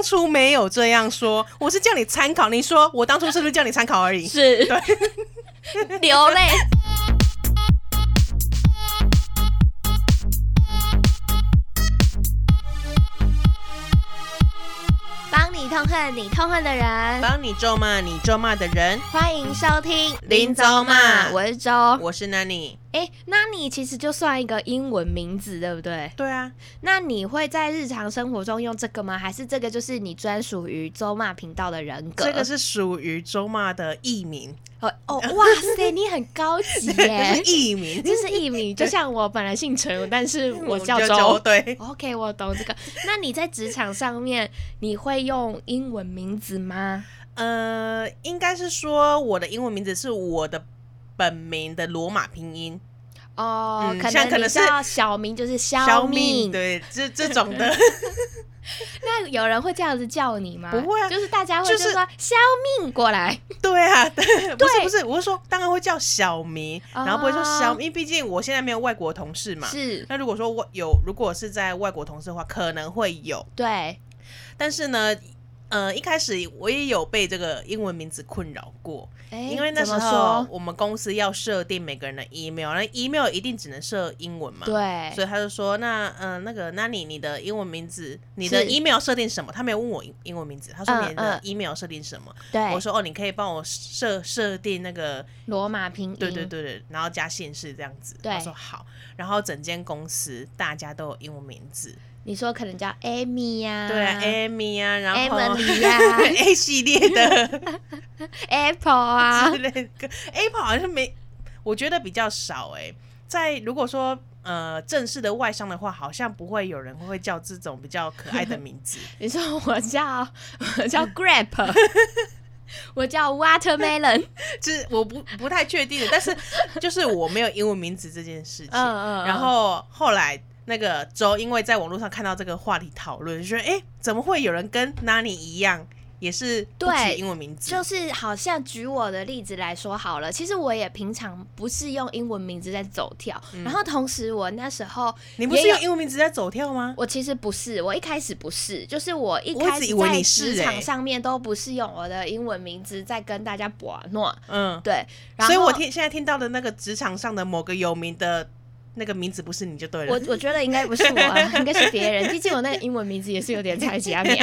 当初没有这样说，我是叫你参考。你说我当初是不是叫你参考而已？是，对，流泪。痛恨你痛恨的人，帮你咒骂你咒骂的人。欢迎收听林周骂，我是周，我是 Nani。哎，那你其实就算一个英文名字，对不对？对啊。那你会在日常生活中用这个吗？还是这个就是你专属于周骂频道的人格？这个是属于周骂的艺名。哦哦，哇塞，你很高级耶！艺名，这是艺名，就像我本来姓陈，但是我叫周。就就对，OK，我懂这个。那你在职场上面，你会用英文名字吗？呃，应该是说我的英文名字是我的。本名的罗马拼音哦，嗯、可能可能是小名就是肖命，对，这这种的。那有人会这样子叫你吗？不会啊，就是大家会就说肖命过来。对啊，对，不是不是，我是说当然会叫小明，然后不会说小名，因为毕竟我现在没有外国同事嘛。是。那如果说我有，如果是在外国同事的话，可能会有。对。但是呢。呃，一开始我也有被这个英文名字困扰过，欸、因为那时候我们公司要设定每个人的 email，那 email 一定只能设英文嘛，对，所以他就说，那嗯、呃，那个，那你你的英文名字，你的 email 设定什么？他没有问我英文名字，他说你的 email 设定什么？对、嗯，嗯、我说哦，你可以帮我设设定那个罗马拼音，对对对对，然后加姓氏这样子，对，他说好，然后整间公司大家都有英文名字。你说可能叫 Amy 呀、啊，对啊，Amy 呀、啊，然后 Emily 呀、啊、，A 系列的 Apple 啊之类的，Apple 好像没，我觉得比较少哎、欸。在如果说呃正式的外商的话，好像不会有人会叫这种比较可爱的名字。你说我叫我叫 Grape，我叫 Watermelon，就是我不不太确定的，但是就是我没有英文名字这件事情。嗯嗯，然后后来。那个周因为在网络上看到这个话题讨论，就说：“哎，怎么会有人跟 Nani 一样，也是不取英文名字？就是好像举我的例子来说好了，其实我也平常不是用英文名字在走跳，嗯、然后同时我那时候你不是用英文名字在走跳吗？我其实不是，我一开始不是，就是我一开始在职场上面都不是用我的英文名字在跟大家玩诺，嗯，对，所以我听现在听到的那个职场上的某个有名的。”那个名字不是你就对了。我我觉得应该不是我，应该是别人。毕竟我那个英文名字也是有点菜市仔名，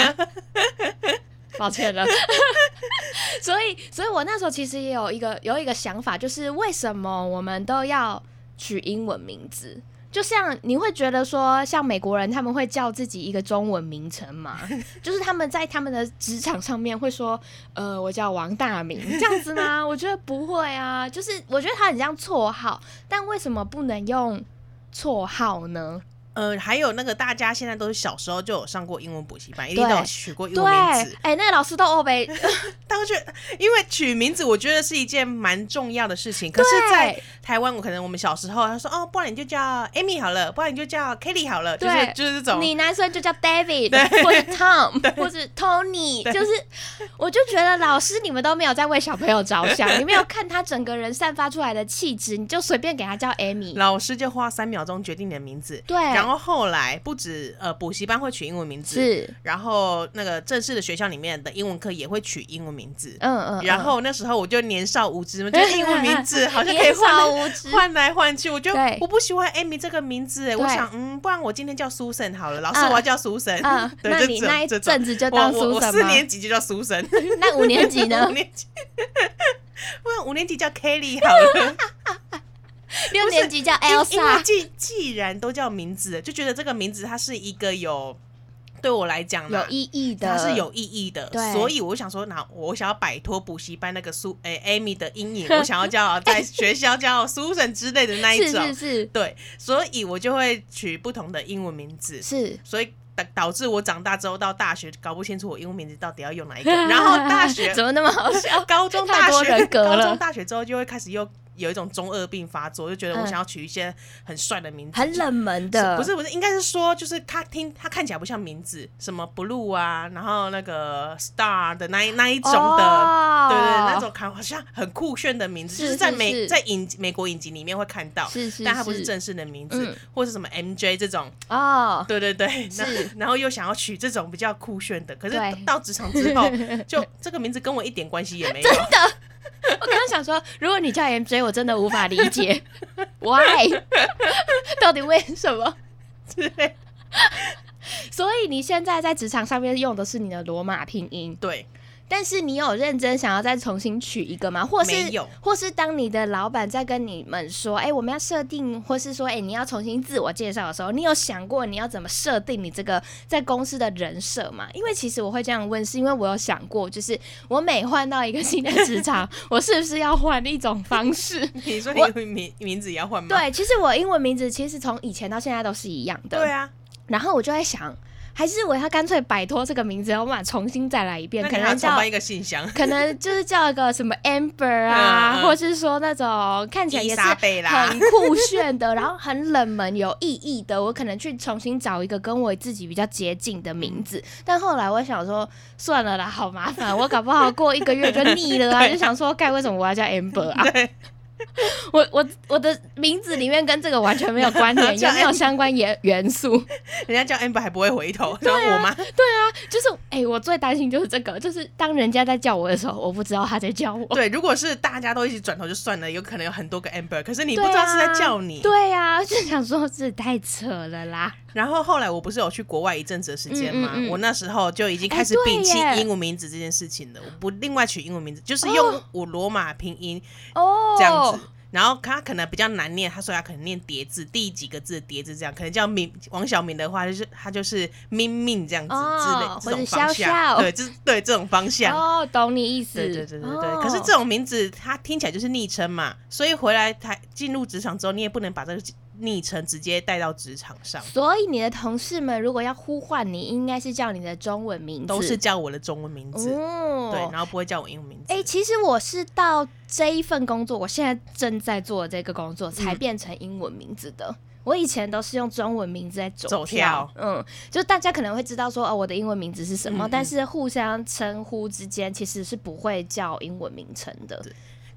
抱歉了。所以，所以我那时候其实也有一个有一个想法，就是为什么我们都要取英文名字？就像你会觉得说，像美国人他们会叫自己一个中文名称吗？就是他们在他们的职场上面会说，呃，我叫王大明这样子吗？我觉得不会啊，就是我觉得他很像绰号，但为什么不能用绰号呢？呃，还有那个大家现在都是小时候就有上过英文补习班，一定都有取过英文名字。哎、欸，那个老师都欧北，但我觉得，因为取名字，我觉得是一件蛮重要的事情。可是，在台湾，我可能我们小时候，他说哦，不然你就叫 Amy 好了，不然你就叫 Kelly 好了，就是就是这种。你男生就叫 David，或者 Tom，或者 Tony，就是，我就觉得老师你们都没有在为小朋友着想，你没有看他整个人散发出来的气质，你就随便给他叫 Amy，老师就花三秒钟决定你的名字，对。然后后后来不止呃补习班会取英文名字，是，然后那个正式的学校里面的英文课也会取英文名字，嗯嗯，然后那时候我就年少无知嘛，觉得英文名字好像可以换换来换去，我就我不喜欢 Amy 这个名字，我想嗯，不然我今天叫 Susan 好了，老师我要叫 Susan，对，那你那一阵子就当 Susan 吗？四年级就叫 Susan，那五年级呢？五年级，不然五年级叫 Kelly 好了。六年级叫 Elsa，既既然都叫名字，就觉得这个名字它是一个有对我来讲有意义的，它是有意义的。所以我想说，那我想要摆脱补习班那个苏诶、欸、Amy 的阴影，我想要叫在学校叫 Susan 之类的那一种，是是是，对，所以我就会取不同的英文名字，是，所以导导致我长大之后到大学搞不清楚我英文名字到底要用哪一个，然后大学怎么那么好笑？高中大学，高中大学之后就会开始又。有一种中二病发作，就觉得我想要取一些很帅的名字，很冷门的，不是不是，应该是说就是他听他看起来不像名字，什么 Blue 啊，然后那个 Star 的那一那一种的，哦、对，对对，那种看好像很酷炫的名字，是是是就是在美在影美国影集里面会看到，是是是但他不是正式的名字，嗯、或是什么 MJ 这种。哦，对对对，那，然后又想要取这种比较酷炫的，可是到职场之后，就这个名字跟我一点关系也没有，真的。我刚刚想说，如果你叫 MJ，我真的无法理解，Why？到底为什么？对，所以你现在在职场上面用的是你的罗马拼音，对。但是你有认真想要再重新取一个吗？或是没有？或是当你的老板在跟你们说：“哎、欸，我们要设定，或是说，哎、欸，你要重新自我介绍的时候，你有想过你要怎么设定你这个在公司的人设吗？”因为其实我会这样问，是因为我有想过，就是我每换到一个新的职场，我是不是要换一种方式？你说你名名字也要换吗？对，其实我英文名字其实从以前到现在都是一样的。对啊，然后我就在想。还是我要干脆摆脱这个名字，我把重新再来一遍，可能叫一个信箱，可能就是叫一个什么 Amber 啊，嗯、或是说那种看起来也是很酷炫的，然后很冷门有意义的，我可能去重新找一个跟我自己比较接近的名字。但后来我想说，算了啦，好麻烦，我搞不好过一个月就腻了啊，就想说，该为什么我要叫 Amber 啊？我我我的名字里面跟这个完全没有关联，也没有相关元元素。人家叫 Amber 还不会回头，叫我吗？对啊，就是哎、欸，我最担心就是这个，就是当人家在叫我的时候，我不知道他在叫我。对，如果是大家都一起转头就算了，有可能有很多个 Amber，可是你不知道是在叫你。对呀、啊，就想说这太扯了啦。然后后来我不是有去国外一阵子的时间吗？嗯嗯嗯，我那时候就已经开始摒弃英文名字这件事情了，我不另外取英文名字，就是用我罗马拼音哦这样子。然后他可能比较难念，他说他可能念叠字，第几个字叠字这样，可能叫明王小明的话，就是他就是明明这样子之类、哦、这种方向，笑笑对，就是对这种方向。哦，懂你意思。对对对对对。哦、可是这种名字，它听起来就是昵称嘛，所以回来台进入职场之后，你也不能把这个昵称直接带到职场上。所以你的同事们如果要呼唤你，应该是叫你的中文名字，都是叫我的中文名字。哦，对，然后不会叫我英文名字。哎、欸，其实我是到。这一份工作，我现在正在做的这个工作，才变成英文名字的。嗯、我以前都是用中文名字在走跳，嗯，就大家可能会知道说，哦，我的英文名字是什么，但是互相称呼之间其实是不会叫英文名称的。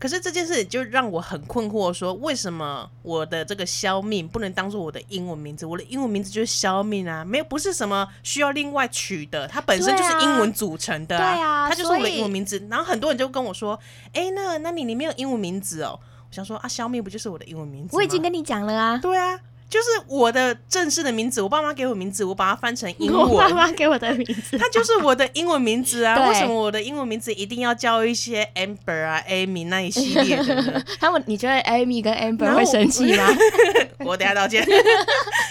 可是这件事就让我很困惑，说为什么我的这个肖命不能当做我的英文名字？我的英文名字就是肖命啊，没有不是什么需要另外取的，它本身就是英文组成的啊，对啊，它就是我的英文名字。然后很多人就跟我说，哎，那那你你没有英文名字哦？我想说啊，肖命不就是我的英文名字？我已经跟你讲了啊，对啊。就是我的正式的名字，我爸妈给我名字，我把它翻成英文。我爸妈给我的名字，它就是我的英文名字啊。为什么我的英文名字一定要叫一些 Amber 啊、Amy 那一系列的？他们，你觉得 Amy 跟 Amber 会生气吗？我等下道歉。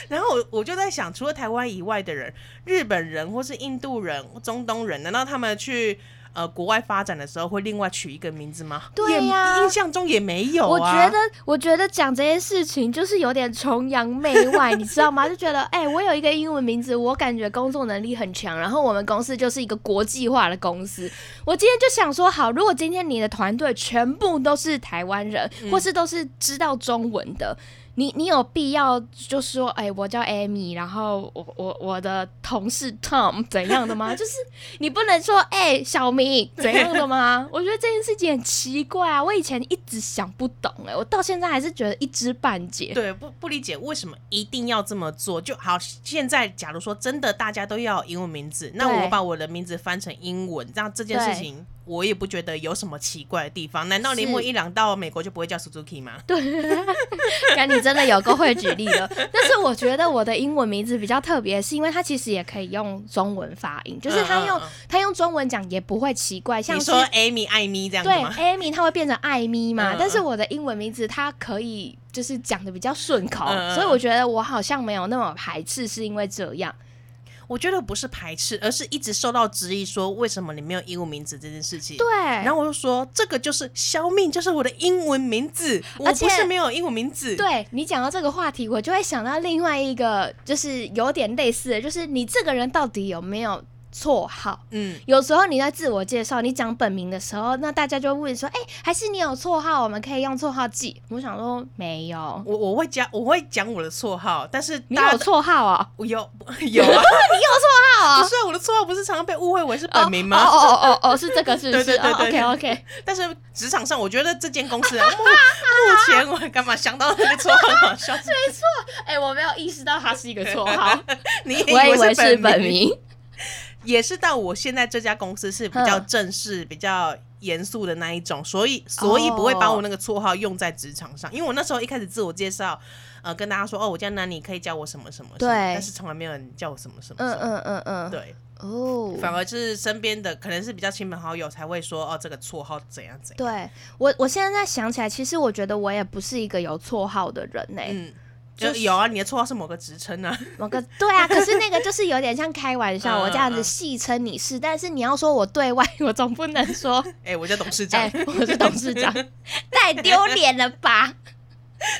然后我我就在想，除了台湾以外的人，日本人或是印度人、中东人，难道他们去？呃，国外发展的时候会另外取一个名字吗？对呀、啊，印象中也没有、啊。我觉得，我觉得讲这些事情就是有点崇洋媚外，你知道吗？就觉得，哎、欸，我有一个英文名字，我感觉工作能力很强，然后我们公司就是一个国际化的公司。我今天就想说，好，如果今天你的团队全部都是台湾人，嗯、或是都是知道中文的。你你有必要就说，哎、欸，我叫 Amy，然后我我我的同事 Tom 怎样的吗？就是你不能说，哎、欸，小明怎样的吗？我觉得这件事情很奇怪啊，我以前一直想不懂、欸，哎，我到现在还是觉得一知半解。对，不不理解为什么一定要这么做。就好，现在假如说真的大家都要英文名字，那我把我的名字翻成英文，这样这件事情。我也不觉得有什么奇怪的地方，难道铃木一朗到美国就不会叫 Suzuki 吗？对，看你真的有够会举例了。但是我觉得我的英文名字比较特别，是因为它其实也可以用中文发音，就是它用它、嗯嗯、用中文讲也不会奇怪。像说 Amy 艾咪这样子？对，Amy 它会变成艾咪嘛？但是我的英文名字它可以就是讲的比较顺口，所以我觉得我好像没有那么排斥，是因为这样。我觉得不是排斥，而是一直受到质疑，说为什么你没有英文名字这件事情。对，然后我就说这个就是消命，就是我的英文名字，我不是没有英文名字。对，你讲到这个话题，我就会想到另外一个，就是有点类似的，就是你这个人到底有没有绰号。嗯，有时候你在自我介绍，你讲本名的时候，那大家就会问说：“哎、欸，还是你有绰号？我们可以用绰号记。”我想说没有，我我会讲，我会讲我的绰号，但是你有绰号啊？我有有啊，你有绰号啊？不是啊，我的绰号不是常常被误会为是本名吗？哦哦哦哦，是这个，是不是？对 对对，对、oh,，OK OK。但是职场上，我觉得这间公司啊，目目前我 干嘛想到那个绰号好笑？没错，哎、欸，我没有意识到它是一个绰号，你以我以为是本名。也是到我现在这家公司是比较正式、比较严肃的那一种，所以所以不会把我那个绰号用在职场上。因为我那时候一开始自我介绍，呃，跟大家说哦，我叫那你可以叫我什么什么，对，但是从来没有人叫我什么什么，嗯嗯嗯嗯，对，哦，反而是身边的可能是比较亲朋好友才会说哦，这个绰号怎样怎样。对我，我现在在想起来，其实我觉得我也不是一个有绰号的人呢、欸。嗯。就有啊，你的绰号是某个职称啊，某个对啊，可是那个就是有点像开玩笑，我这样子戏称你是，但是你要说我对外，我总不能说，哎、欸，我叫董事长，哎、欸，我是董事长，太丢脸了吧？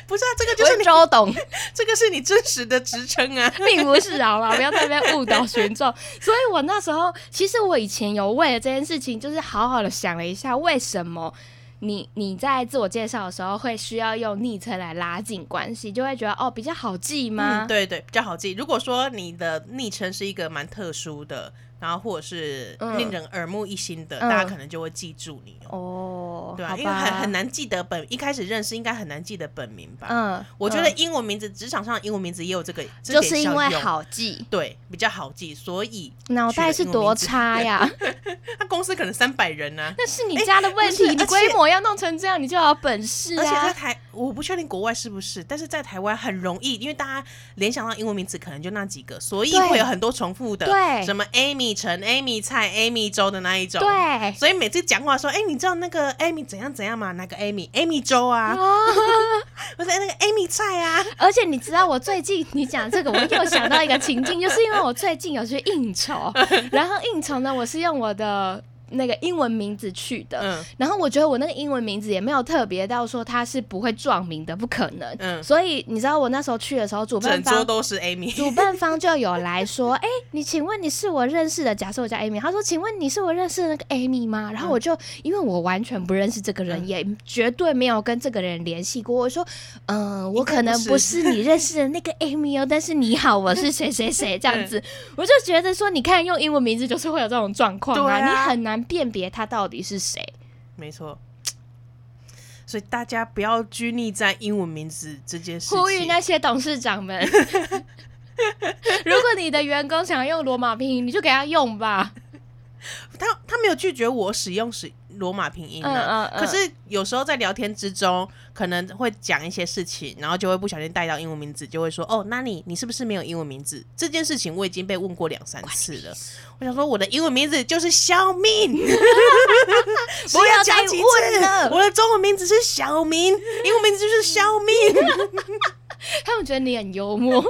不是啊，这个就是你周董，这个是你真实的职称啊，并不是好吗？不要在那边误导群众。所以我那时候，其实我以前有为了这件事情，就是好好的想了一下，为什么。你你在自我介绍的时候会需要用昵称来拉近关系，就会觉得哦比较好记吗？对对，比较好记。如果说你的昵称是一个蛮特殊的。然后或者是令人耳目一新的，嗯、大家可能就会记住你哦。对啊，因为很很难记得本，一开始认识应该很难记得本名吧？嗯，我觉得英文名字，职、嗯、场上的英文名字也有这个，就是因为好记，对，比较好记，所以脑袋是多差呀？他公司可能三百人呢、啊，那是你家的问题。你规模要弄成这样，你就要本事啊！而且在台，我不确定国外是不是，但是在台湾很容易，因为大家联想到英文名字可能就那几个，所以会有很多重复的，对，什么 Amy。陈 Amy 蔡 Amy 周的那一种，对，所以每次讲话说，哎、欸，你知道那个 Amy 怎样怎样吗？那个 Amy，Amy 周啊，不是那个 Amy 蔡啊。而且你知道，我最近你讲这个，我又想到一个情境，就是因为我最近有去应酬，然后应酬呢，我是用我的。那个英文名字去的，嗯，然后我觉得我那个英文名字也没有特别到说他是不会撞名的，不可能，嗯，所以你知道我那时候去的时候，主办方都是 Amy，主办方就有来说，哎、欸，你请问你是我认识的？假设我叫 Amy，他说，请问你是我认识的那个 Amy 吗？然后我就、嗯、因为我完全不认识这个人，嗯、也绝对没有跟这个人联系过，我说，嗯、呃，我可能不是你认识的那个 Amy 哦，但是你好，我是谁谁谁这样子，我就觉得说，你看用英文名字就是会有这种状况啊，你很难。辨别他到底是谁？没错，所以大家不要拘泥在英文名字这件事情。呼吁那些董事长们，如果你的员工想要用罗马拼音，你就给他用吧。他他没有拒绝我使用使罗马拼音啊，嗯嗯嗯，可是有时候在聊天之中可能会讲一些事情，然后就会不小心带到英文名字，就会说哦，那你你是不是没有英文名字？这件事情我已经被问过两三次了。我想说我的英文名字就是小敏，不要加问了。我的中文名字是小明，英文名字就是小敏。他们觉得你很幽默。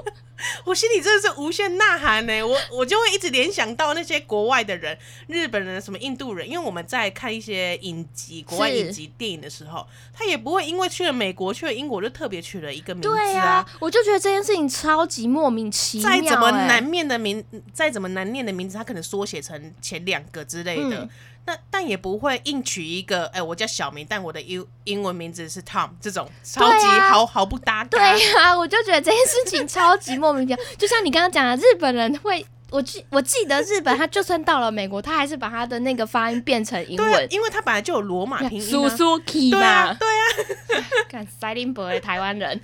我心里真的是无限呐喊呢，我我就会一直联想到那些国外的人，日本人、什么印度人，因为我们在看一些影集、国外影集电影的时候，他也不会因为去了美国、去了英国就特别取了一个名字啊。对啊，我就觉得这件事情超级莫名其妙。再怎么难念的名，再怎么难念的名字，他可能缩写成前两个之类的。嗯但但也不会硬取一个，哎、欸，我叫小明，但我的英英文名字是 Tom，这种超级毫、啊、毫不搭嘎。对啊，我就觉得这件事情超级莫名其妙。就像你刚刚讲的，日本人会，我记我记得日本，他就算到了美国，他还是把他的那个发音变成英文，对，因为他本来就有罗马拼音、啊。Suzuki 嘛，对啊，看 Silent Boy 台湾人。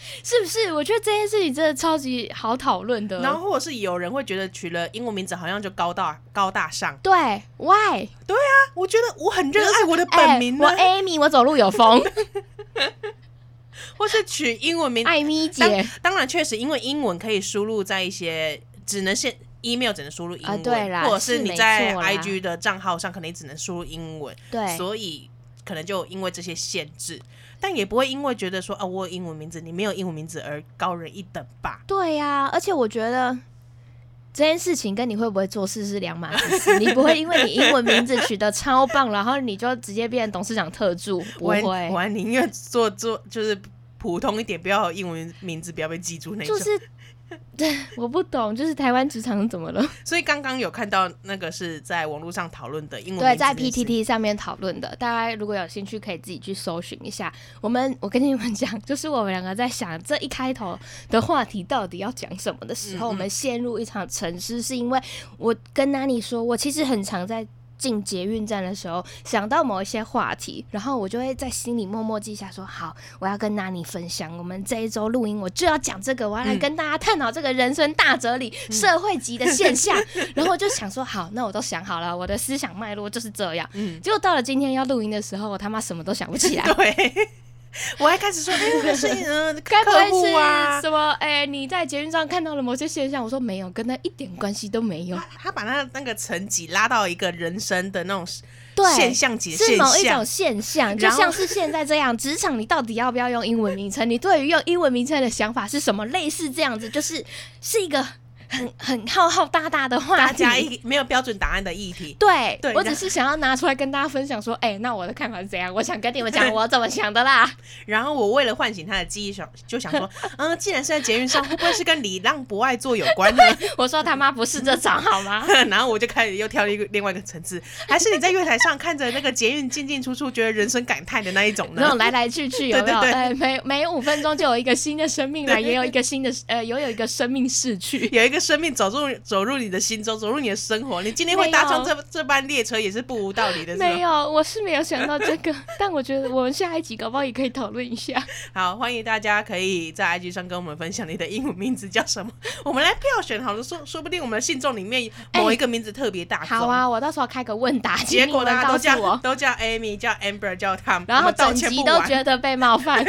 是不是？我觉得这件事情真的超级好讨论的。然后或者是有人会觉得取了英文名字好像就高大高大上。对，Why？对啊，我觉得我很热爱我的本名。我 Amy，我走路有风。或是取英文名，艾米姐。当然，确实，因为英文可以输入在一些只能限 email 只能输入英文，啊、对啦，或者是你在 IG 的账号上可能也只能输入英文。对，所以可能就因为这些限制。但也不会因为觉得说啊，我有英文名字，你没有英文名字而高人一等吧？对呀、啊，而且我觉得这件事情跟你会不会做事是两码子事。你不会因为你英文名字取得超棒，然后你就直接变成董事长特助，不会。我我宁愿做做就是普通一点，不要有英文名字，不要被记住那种。就是 对，我不懂，就是台湾职场怎么了？所以刚刚有看到那个是在网络上讨论的英文，对，在 PTT 上面讨论的，大家如果有兴趣可以自己去搜寻一下。我们，我跟你们讲，就是我们两个在想这一开头的话题到底要讲什么的时候，嗯嗯，我们陷入一场沉思，是因为我跟 Nani 说，我其实很常在。进捷运站的时候，想到某一些话题，然后我就会在心里默默记下说，说好，我要跟 Nani 分享，我们这一周录音，我就要讲这个，我要来跟大家探讨这个人生大哲理、嗯、社会级的现象。然后我就想说，好，那我都想好了，我的思想脉络就是这样。嗯，结果到了今天要录音的时候，我他妈什么都想不起来。对。我还开始说，哎，可是嗯，该不会是什么？哎，你在捷运上看到了某些现象？我说没有，跟他一点关系都没有。他把他那个层级拉到一个人生的那种现象级，是某一种现象，就像是现在这样。职场你到底要不要用英文名称？你对于用英文名称的想法是什么？类似这样子，就是是一个。很很浩浩大大的话题，大家一没有标准答案的议题。对，对我只是想要拿出来跟大家分享，说，哎、欸，那我的看法是怎样？我想跟你们讲我怎么想的啦。然后我为了唤醒他的记忆，想就想说，嗯，既然是在捷运上，会不会是跟礼让不爱做有关呢？我说他妈不是这种好吗？然后我就开始又跳了一个另外一个层次，还是你在月台上看着那个捷运进进出出，觉得人生感叹的那一种呢？那种来来去去有没有？对对对呃、每每五分钟就有一个新的生命来，也有一个新的呃，也有一个生命逝去，有一个生命走入。走入你的心中，走入你的生活。你今天会搭上这这班列车，也是不无道理的。没有，我是没有想到这个，但我觉得我们下一集搞不好也可以讨论一下。好，欢迎大家可以在 IG 上跟我们分享你的英文名字叫什么，我们来票选。好了，说说不定我们的信众里面某一个名字特别大、欸。好啊，我到时候开个问答，结果大家都叫都叫 Amy，叫 Amber，叫 Tom，然后整集都觉得被冒犯。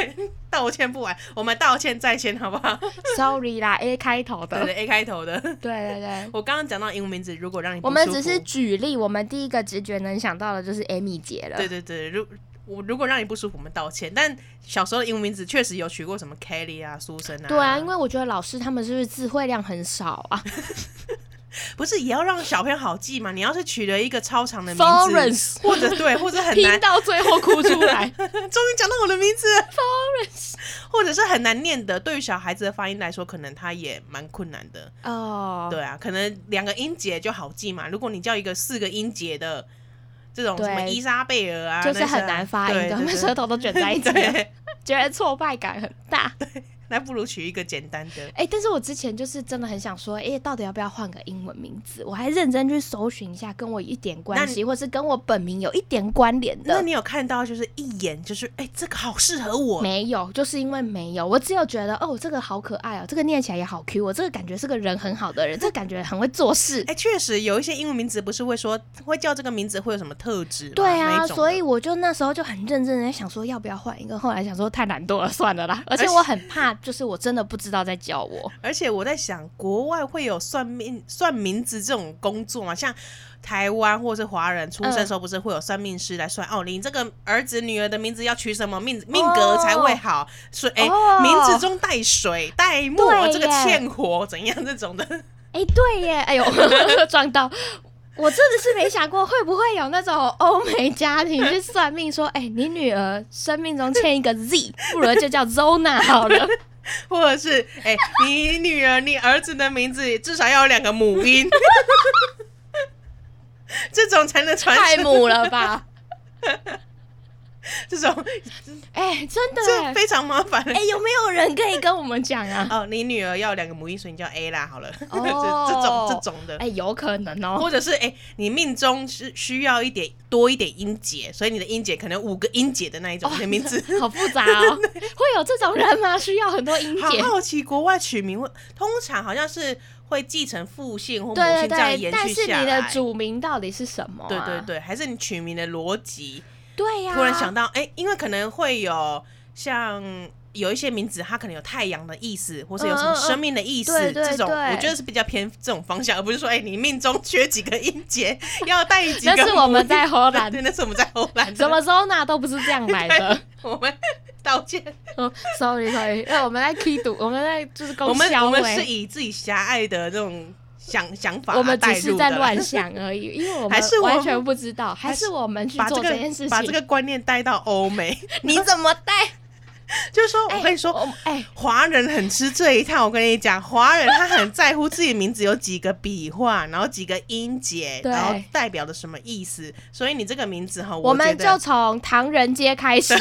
道歉不完，我们道歉在先，好不好？Sorry 啦，A 开头的，对，对，A 开头的，对对对。我刚刚讲到英文名字，如果让你不我们只是举例，我们第一个直觉能想到的就是 Amy 姐了。对对对，如我如果让你不舒服，我们道歉。但小时候的英文名字确实有取过什么 Kelly 啊、苏生啊。对啊，因为我觉得老师他们是不是词汇量很少啊？不是也要让小朋友好记吗？你要是取了一个超长的名字，Florence，或者对，或者很难 听到最后哭出来，终于讲到我的名字，Florence，或者是很难念的，对于小孩子的发音来说，可能他也蛮困难的哦。Oh. 对啊，可能两个音节就好记嘛。如果你叫一个四个音节的这种什么伊莎贝尔啊，就是很难发音的，他们舌头都卷在一起，觉得挫败感很大。对。那不如取一个简单的。哎、欸，但是我之前就是真的很想说，哎、欸，到底要不要换个英文名字？我还认真去搜寻一下，跟我一点关系，或是跟我本名有一点关联的。那你有看到就是一眼就是，哎、欸，这个好适合我？没有，就是因为没有，我只有觉得，哦，这个好可爱哦，这个念起来也好 Q，我这个感觉是个人很好的人，这个感觉很会做事。哎、欸，确实有一些英文名字不是会说会叫这个名字会有什么特质？对啊，所以我就那时候就很认真的在想说要不要换一个，后来想说太懒惰了，算了啦。而且我很怕，就是我真的不。知道在叫我，而且我在想，国外会有算命算名字这种工作吗？像台湾或是华人出生时候，不是会有算命师来算？嗯、哦，你这个儿子女儿的名字要取什么命命格才会好？所以哎，名字中带水带墨，这个欠火怎样这种的？哎、欸，对耶，哎呦，撞到！我真的是没想过会不会有那种欧美家庭去算命，说，哎、欸，你女儿生命中欠一个 Z，不如就叫 Zona 好了。或者是哎、欸，你女儿、你儿子的名字至少要有两个母音，这种才能传太母了吧？这种哎、欸，真的这非常麻烦。哎、欸，有没有人可以跟我们讲啊？哦，你女儿要两个母音，所以你叫 A 啦，好了。哦，这种这种的，哎、欸，有可能哦。或者是哎、欸，你命中是需要一点多一点音节，所以你的音节可能五个音节的那一种的名字，哦、好复杂哦。会有这种人吗？需要很多音节？好好奇，国外取名会通常好像是会继承父姓或母姓这样延续下来。但是你的主名到底是什么、啊？对对对，还是你取名的逻辑？对呀、啊，突然想到，哎、欸，因为可能会有像有一些名字，它可能有太阳的意思，或是有什么生命的意思，嗯嗯、这种我觉得是比较偏这种方向，而不是说，哎、欸，你命中缺几个音节，要带几个。那是我们在荷兰，对，那是我们在荷兰，什么时候那都不是这样来的。我们道歉。哦，sorry，sorry，那我们在批读，我们在就是我们我们是以自己狭隘的这种。想想法，我们只是在乱想而已，因为我们完全不知道，还是我们去做这件事情，把这个观念带到欧美，你怎么带？就是说，我跟你说，哎，华人很吃这一套。我跟你讲，华人他很在乎自己名字有几个笔画，然后几个音节，然后代表的什么意思。所以你这个名字哈，我们就从唐人街开始，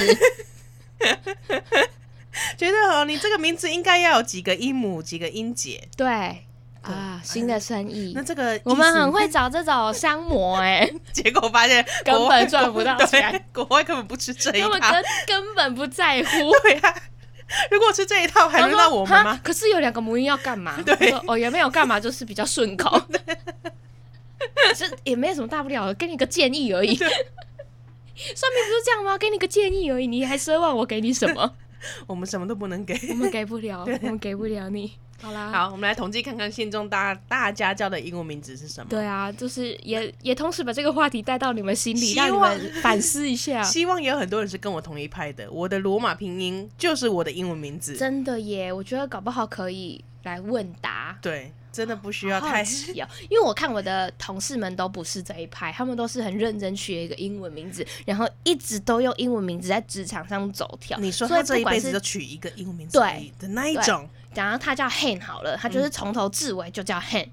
觉得哦，你这个名字应该要有几个音母，几个音节。对。啊，新的生意，那这个我们很会找这种商模哎，结果发现 根本赚不到钱，国外根本不吃这一套，根根本不在乎。对呀，如果吃这一套，还轮到我们吗？可是有两个母音要干嘛？对，哦，也没有干嘛，就是比较顺口，可是也没有什么大不了的，给你个建议而已。算命不是这样吗？给你个建议而已，你还奢望我给你什么？我们什么都不能给，我们给不了，我们给不了你。好啦，好，我们来统计看看信中大大家叫的英文名字是什么？对啊，就是也也同时把这个话题带到你们心里，让你们反思一下。希望也有很多人是跟我同一派的。我的罗马拼音就是我的英文名字。真的耶，我觉得搞不好可以来问答。对，真的不需要太需要，因为我看我的同事们都不是这一派，他们都是很认真学一个英文名字，然后一直都用英文名字在职场上走跳。你说他这一辈子就取一个英文名字对的那一种。然后他叫 Han 好了，他就是从头至尾就叫 Han，、嗯、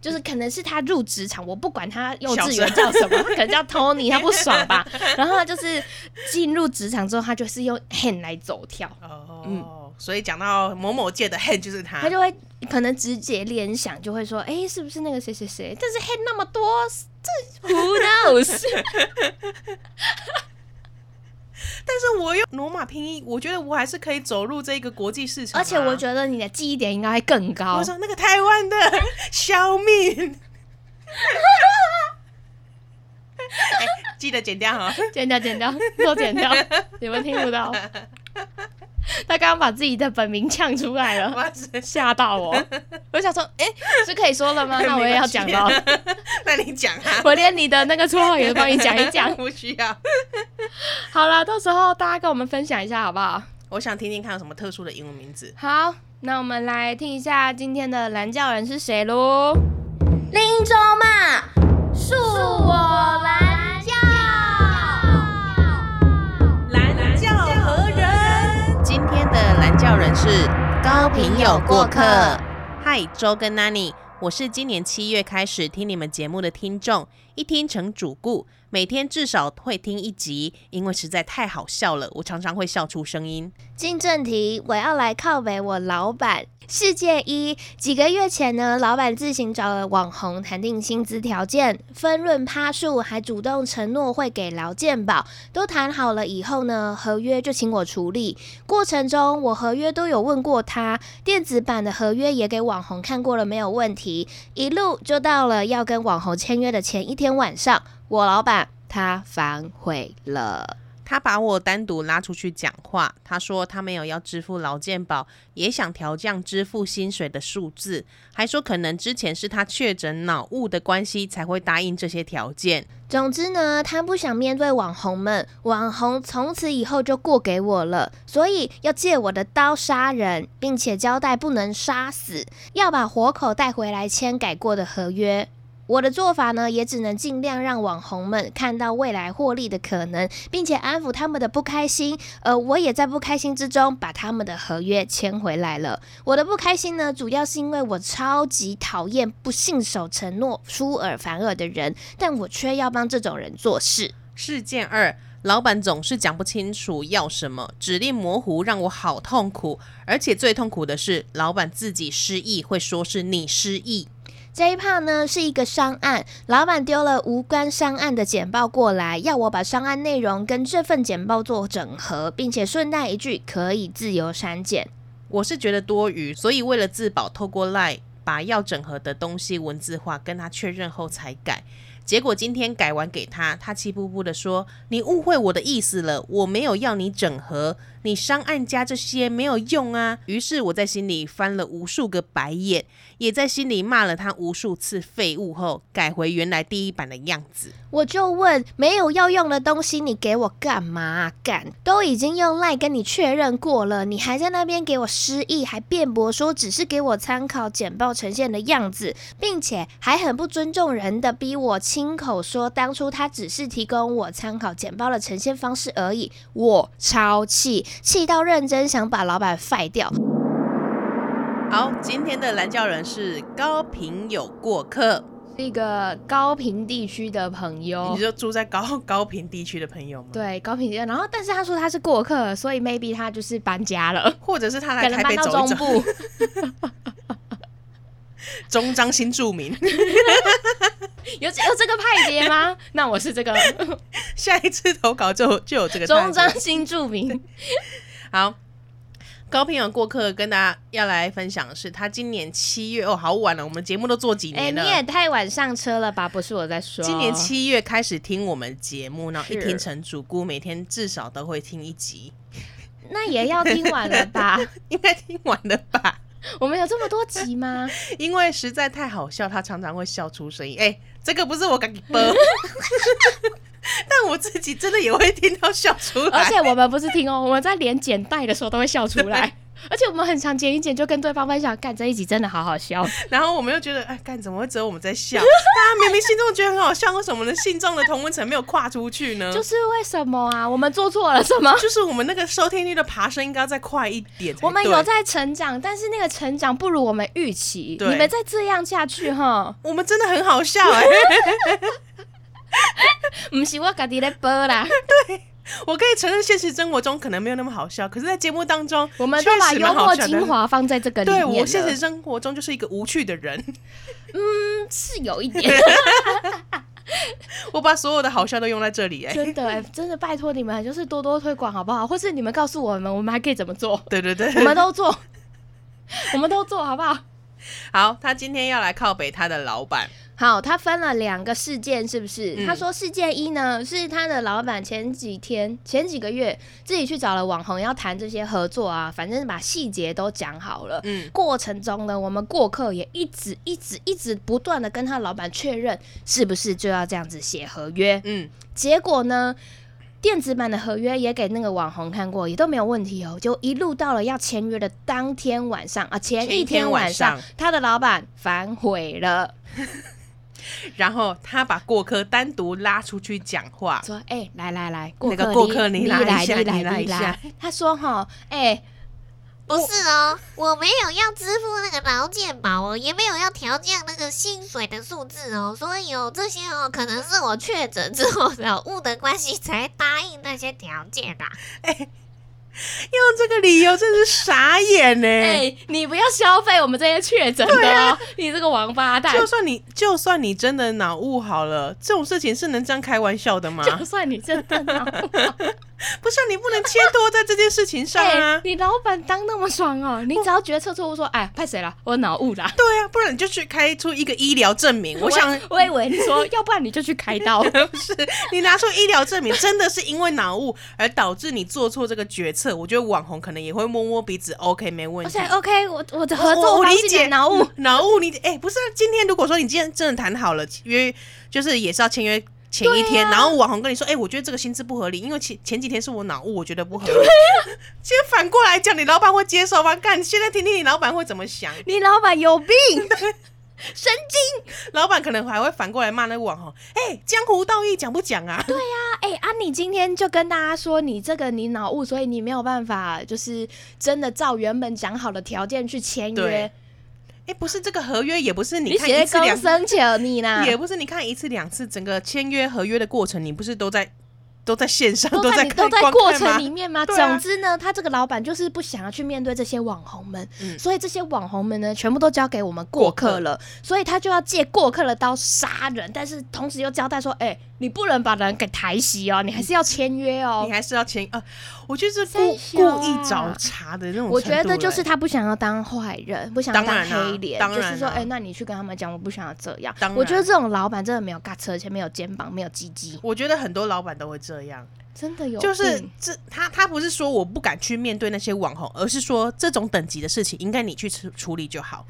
就是可能是他入职场，我不管他幼稚园叫什么，他 可能叫 Tony，他不爽吧？然后他就是进入职场之后，他就是用 Han 来走跳。哦，嗯，所以讲到某某界的 Han 就是他，他就会可能直接联想，就会说，哎，是不是那个谁谁谁？但是 Han 那么多，这 Who knows？但是我用罗马拼音，我觉得我还是可以走入这个国际市场，啊，而且我觉得你的记忆点应该会更高。我说那个台湾的消灭，欸，记得剪掉哈，剪掉剪掉都剪掉，你们听不到。他刚刚把自己的本名呛出来了，吓到我。我想说，哎，欸，是可以说了吗？那我也要讲了。那你讲啊，我连你的那个绰号也帮你讲一讲。不需要。好了，到时候大家跟我们分享一下好不好？我想听听看有什么特殊的英文名字。好，那我们来听一下今天的蓝教人是谁喽？林州嘛，恕我蓝教人是高频有过客。嗨，周跟 Nani，我是今年七月开始听你们节目的听众，一听成主顾。每天至少会听一集，因为实在太好笑了，我常常会笑出声音。进正题，我要来靠北我老板。事件一，几个月前呢，老板自行找了网红谈定薪资条件，分润趴数，还主动承诺会给劳健保。都谈好了以后呢，合约就请我处理。过程中，我合约都有问过他，电子版的合约也给网红看过了，没有问题。一路就到了要跟网红签约的前一天晚上。我老板他反悔了，他把我单独拉出去讲话。他说他没有要支付劳健保，也想调降支付薪水的数字，还说可能之前是他确诊脑雾的关系才会答应这些条件。总之呢，他不想面对网红们，网红从此以后就过给我了，所以要借我的刀杀人，并且交代不能杀死，要把活口带回来签改过的合约。我的做法呢，也只能尽量让网红们看到未来获利的可能，并且安抚他们的不开心。而我也在不开心之中把他们的合约签回来了。我的不开心呢，主要是因为我超级讨厌不信守承诺、出尔反尔的人，但我却要帮这种人做事。事件二，老板总是讲不清楚要什么，指令模糊，让我好痛苦。而且最痛苦的是，老板自己失忆，会说是你失忆。这一 part 呢，是一个商案，老板丢了无关商案的简报过来，要我把商案内容跟这份简报做整合，并且顺带一句可以自由删减。我是觉得多余，所以为了自保，透过 LINE 把要整合的东西文字化，跟他确认后才改。结果今天改完给他，他气呼呼的说：“你误会我的意思了，我没有要你整合，你商案加这些没有用啊。”于是我在心里翻了无数个白眼，也在心里骂了他无数次废物后，改回原来第一版的样子。我就问：没有要用的东西，你给我干嘛？干，都已经用赖跟你确认过了，你还在那边给我失忆，还辩驳说只是给我参考简报呈现的样子，并且还很不尊重人的逼我。亲口说，当初他只是提供我参考简报的呈现方式而已。我超气，气到认真想把老板 fire 掉。好，今天的蓝教人是高频有过客，是一个高频地区的朋友。你就住在高高频地区的朋友吗？对，高频地区。然后，但是他说他是过客，所以 maybe 他就是搬家了，或者是他来台北走一走。中部 中彰新著名，有有这个派别吗？那我是这个，下一次投稿就就有这个中彰新著名。好。高平有过客，跟大家要来分享的是，他今年七月哦，好晚了，我们节目都做几年了。你也太晚上车了吧？不是我在说，今年七月开始听我们节目，然后一听成主顾，每天至少都会听一集。那也要听完了吧？应该听完了吧？我们有这么多集吗？因为实在太好笑，他常常会笑出声音。哎、欸，这个不是我给你播。但我自己真的也会听到笑出来，而且我们不是听哦，我们在连剪带的时候都会笑出来，而且我们很常剪一剪就跟对方分享，干这一集真的好好笑。然后我们又觉得，哎，干怎么会只有我们在笑？大家明明心中觉得很好笑，为什么我们的信众的同温层没有跨出去呢？就是为什么啊？我们做错了什么？就是我们那个收听率的爬升应该要再快一点。我们有在成长，但是那个成长不如我们预期。你们再这样下去哈，我们真的很好笑哎。不是我家己在播啦，对，我可以承认现实生活中可能没有那么好笑，可是，在节目当中，我们都把幽默精华放在这个里面。对，我现实生活中就是一个无趣的人，嗯，是有一点。我把所有的好笑都用在这里，哎，真的，哎，真的，拜托你们，就是多多推广好不好？或是你们告诉我们，我们还可以怎么做？对对对，我们都做，我们都做好不好？好，他今天要来靠北他的老板。好，他分了两个事件，是不是？嗯、他说事件一呢，是他的老板前几天、前几个月自己去找了网红要谈这些合作啊，反正把细节都讲好了。嗯，过程中呢，我们过客也一直、一直、一直不断的跟他老板确认，是不是就要这样子写合约？嗯，结果呢，电子版的合约也给那个网红看过，也都没有问题哦。就一路到了要签约的当天晚上啊，前一天晚上，他的老板反悔了。然后他把过客单独拉出去讲话，说：“哎、欸，来来来，过客那个过客你来一下，你来一下。”他说：“哈，哎、欸，不是哦，我没有要支付那个劳健保哦，也没有要调降那个薪水的数字哦，所以哦，这些哦，可能是我确诊之后 的误的关系才答应那些条件的。欸 ” 用这个理由真是傻眼呢！哎、欸，你不要消费我们这些确诊的喔，啊、你这个王八蛋！就算你就算你真的脑雾好了，这种事情是能这样开玩笑的吗？就算你真的脑雾。不是你不能牵拖在这件事情上啊！欸、你老板当那么爽哦，你只要决策错误说，哎，派谁了？我脑雾啦。对啊，不然你就去开出一个医疗证明。我想，我以为你说，要不然你就去开刀。不是，你拿出医疗证明，真的是因为脑雾而导致你做错这个决策。我觉得网红可能也会摸摸鼻子，OK，没问题。OK，我我的合作我理解脑雾，脑雾你哎、欸，不是、啊，今天如果说你今天真的谈好了约，就是也是要签约。前一天，啊、然后网红跟你说：“哎、欸，我觉得这个薪资不合理，因为前前几天是我脑雾，我觉得不合理。”今天反过来讲，你老板会接受吗？干，现在听听你老板会怎么想？你老板有病，神经！老板可能还会反过来骂那个网红：“哎、欸，江湖道义讲不讲啊？”对呀、啊，哎、欸，啊，你今天就跟大家说你这个你脑雾，所以你没有办法，就是真的照原本讲好的条件去签约。哎、欸，不是这个合约，也不是你看一次两次，也不是你看一次两次，整个签约合约的过程，你不是都在。都在线上，都在都在过程里面吗？吗总之呢，他这个老板就是不想要去面对这些网红们，嗯、所以这些网红们呢，全部都交给我们过客了，客所以他就要借过客的刀杀人，但是同时又交代说，哎、欸，你不能把人给抬袭哦，你还是要签约哦，你还是要签啊。我觉得是故故意找茬的那种。我觉得就是他不想要当坏人，不想要当黑脸，就是说，哎、欸，那你去跟他们讲，我不想要这样。我觉得这种老板真的没有嘎车，而且没有肩膀，没有鸡鸡。我觉得很多老板都会这样，真的有。就是这他他不是说我不敢去面对那些网红，而是说这种等级的事情应该你去处处理就好。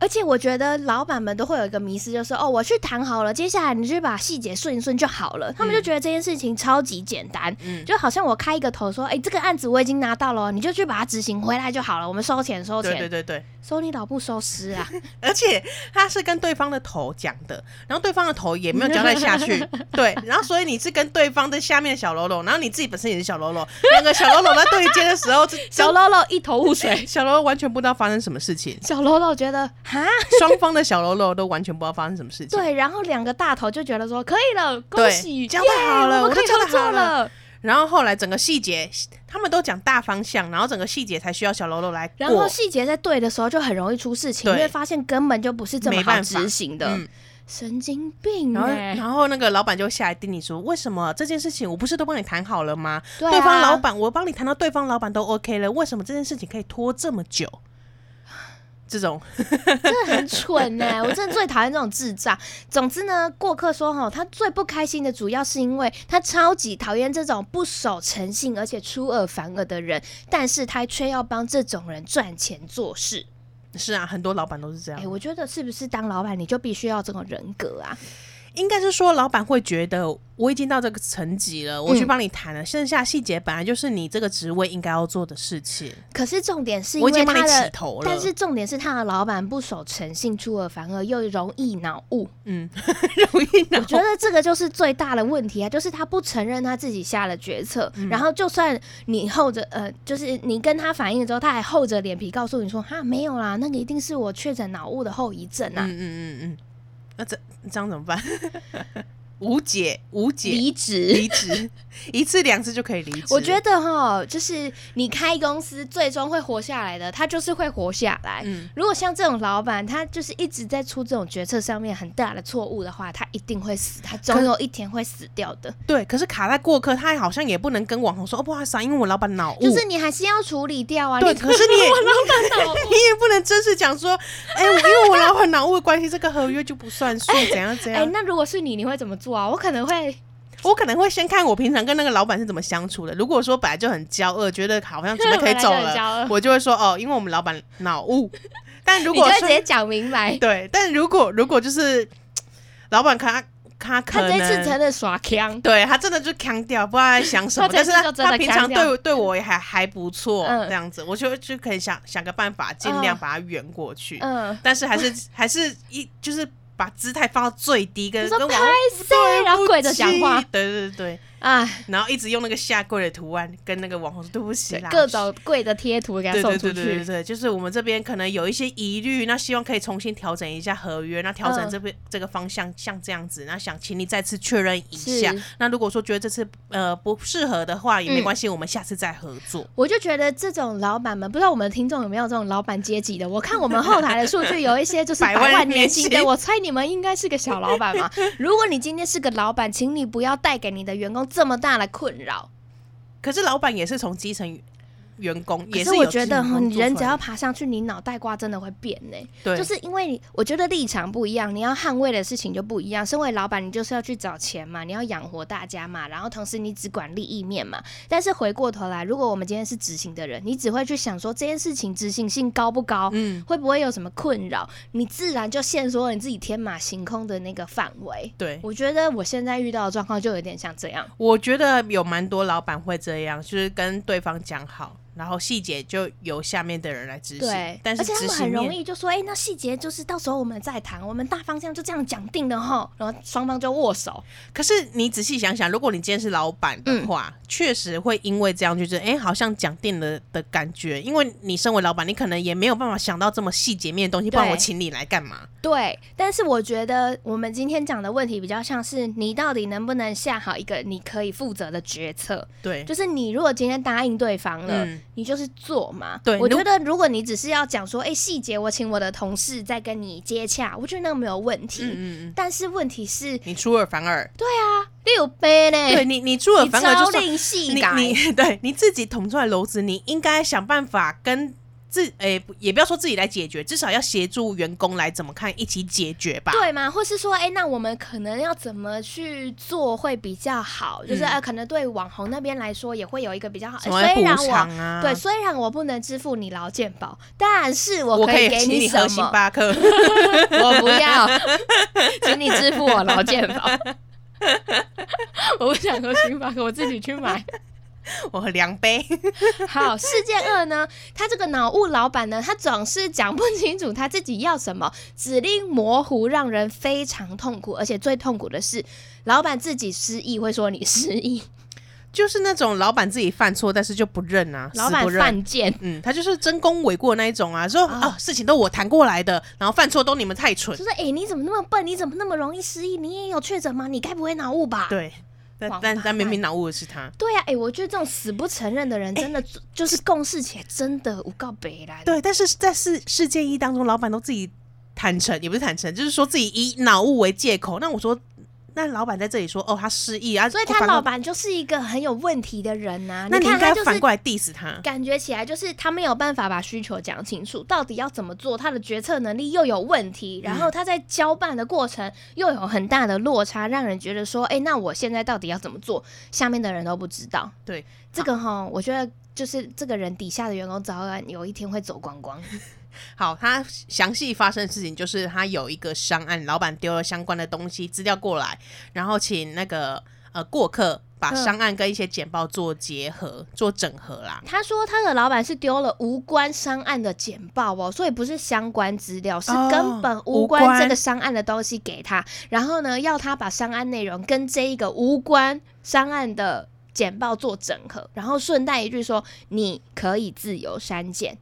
而且我觉得老板们都会有一个迷思，就是哦，我去谈好了，接下来你去把细节顺一顺就好了。他们就觉得这件事情超级简单，嗯，就好像我开一个头说，哎，这个案子我已经拿到了，你就去把它执行回来就好了，我们收钱收钱。对对对对。收你老不收尸啊！而且他是跟对方的头讲的，然后对方的头也没有交代下去，对，然后所以你是跟对方的下面的小喽啰，然后你自己本身也是小喽啰，两个小喽啰在对接的时候，小喽啰一头雾水，小喽啰完全不知道发生什么事情，小喽啰觉得哈，双方的小喽啰都完全不知道发生什么事情，对，然后两个大头就觉得说可以了，恭喜交代好了，我们可以合作了。然后后来整个细节，他们都讲大方向，然后整个细节才需要小喽啰来。然后细节在对的时候就很容易出事情，因为发现根本就不是这么好执行的。嗯、神经病。然后然后那个老板就下来叮你说：“为什么这件事情我不是都帮你谈好了吗？对，啊、对方老板我帮你谈到对方老板都 OK 了，为什么这件事情可以拖这么久？”这种真的很蠢呢、欸，我真的最讨厌这种智障。总之呢，过客说哈，他最不开心的主要是因为他超级讨厌这种不守诚信而且出尔反尔的人，但是他却要帮这种人赚钱做事。是啊，很多老板都是这样。哎、欸，我觉得是不是当老板你就必须要这种人格啊？应该是说，老板会觉得我已经到这个层级了，我去帮你谈了，嗯、剩下细节本来就是你这个职位应该要做的事情。可是重点是因为他的，我已经帮你起头了，但是重点是他的老板不守诚信，出尔反尔，又容易脑雾。嗯，容易脑。我觉得这个就是最大的问题啊，就是他不承认他自己下了决策，嗯、然后就算你厚着呃，就是你跟他反映之后，他还厚着脸皮告诉你说哈没有啦，那个一定是我确诊脑雾的后遗症啊。嗯嗯嗯嗯，那这。这样怎么办？无解，无解，离职，离职，一次两次就可以离职。我觉得哈，就是你开公司最终会活下来的，他就是会活下来。嗯，如果像这种老板，他就是一直在出这种决策上面很大的错误的话，他一定会死，他总有一天会死掉的。对，可是卡在过客，他好像也不能跟网红说哦，不好意思，因为我老板脑雾，就是你还是要处理掉啊。对，可是你也我老板 脑雾，你也不能真是讲说，哎、欸，因为我老板脑雾的关系，这个合约就不算数，怎样怎样。哎、欸，那如果是你，你会怎么做啊？我可能会。我可能会先看我平常跟那个老板是怎么相处的。如果说本来就很骄傲，觉得好像准备可以 走了，我就会说哦，因为我们老板脑雾。但如果直接讲明白，对。但如果如果就是老板他他可能他这次真的耍腔，对他真的就腔掉，不知道在想什么。但是他他平常对对我也还还不错，这样子，我就就可以想想个办法，尽量把他圆过去。嗯，但是还是还是一就是。把姿态放到最低，跟跟网红对，然后跪着讲话，对对对。啊，然后一直用那个下跪的图案跟那个网红说对不起啦，各种跪的贴图给他送出去。对对对对对，就是我们这边可能有一些疑虑，那希望可以重新调整一下合约，那调整这边这个方向像这样子，那想请你再次确认一下。那如果说觉得这次呃不适合的话也没关系，我们下次再合作。我就觉得这种老板们，不知道我们听众有没有这种老板阶级的？我看我们后台的数据有一些就是 百万年薪的，我猜你们应该是个小老板嘛。如果你今天是个老板，请你不要带给你的员工这么大的困扰，可是老板也是从基层。员工也是，是我觉得你人只要爬上去，你脑袋瓜真的会变呢。对，就是因为你我觉得立场不一样，你要捍卫的事情就不一样。身为老板，你就是要去找钱嘛，你要养活大家嘛，然后同时你只管利益面嘛。但是回过头来，如果我们今天是执行的人，你只会去想说这件事情执行性高不高，嗯，会不会有什么困扰，你自然就限缩了你自己天马行空的那个范围。对，我觉得我现在遇到的状况就有点像这样。我觉得有蛮多老板会这样，就是跟对方讲好。然后细节就由下面的人来执行，对，但是而且他们很容易就说，哎，那细节就是到时候我们再谈，我们大方向就这样讲定了哈，然后双方就握手。可是你仔细想想，如果你今天是老板的话，嗯、确实会因为这样就是，哎，好像讲定了的感觉，因为你身为老板，你可能也没有办法想到这么细节面的东西，不然我请你来干嘛？对，但是我觉得我们今天讲的问题比较像是，你到底能不能下好一个你可以负责的决策？对，就是你如果今天答应对方了。嗯你就是做嘛，对，我觉得如果你只是要讲说，哎，细节我请我的同事再跟你接洽，我觉得那个没有问题。嗯嗯，但是问题是，你出尔反尔。对啊，六杯呢？对你，你出尔反尔就是你你 对你自己捅出来篓子，你应该想办法跟。自诶、欸，也不要说自己来解决，至少要协助员工来怎么看，一起解决吧。对吗？或是说，哎、欸，那我们可能要怎么去做会比较好？嗯、就是呃，可能对网红那边来说也会有一个比较好。虽然我对，虽然我不能支付你劳健保，但是我可以给你什么？星巴克，我不要，请你支付我劳健保。我不想喝星巴克，我自己去买。我两杯。好，事件二呢，他这个脑雾老板呢，他总是讲不清楚他自己要什么，指令模糊，让人非常痛苦。而且最痛苦的是，老板自己失忆会说你失忆。就是那种老板自己犯错，但是就不认啊，老板犯贱，嗯，他就是真功诿过那一种啊，说啊、哦哦，事情都我谈过来的，然后犯错都你们太蠢，就是哎、欸，你怎么那么笨？你怎么那么容易失忆？你也有确诊吗？你该不会脑雾吧？对，但但但明明脑雾的是他。对呀、啊，哎、欸，我觉得这种死不承认的人，真的就是共事起来真的无告北来。对，但是在世世界一当中，老板都自己坦诚，也不是坦诚，就是说自己以脑雾为借口。那我说。那老板在这里说：“哦，他失忆啊，所以他老板就是一个很有问题的人呐、啊。那你应该反过来 diss 他，感觉起来就是他没有办法把需求讲清楚，到底要怎么做，他的决策能力又有问题，然后他在交办的过程又有很大的落差，让人觉得说：哎，那我现在到底要怎么做？下面的人都不知道。对，这个哈，我觉得就是这个人底下的员工早晚有一天会走光光。”好，他详细发生的事情就是他有一个商案，老板丢了相关的东西资料过来，然后请那个呃过客把商案跟一些简报做结合、做整合啦。他说他的老板是丢了无关商案的简报哦，所以不是相关资料，是根本无关这个商案的东西给他，哦、然后呢要他把商案内容跟这一个无关商案的简报做整合，然后顺带一句说你可以自由删减。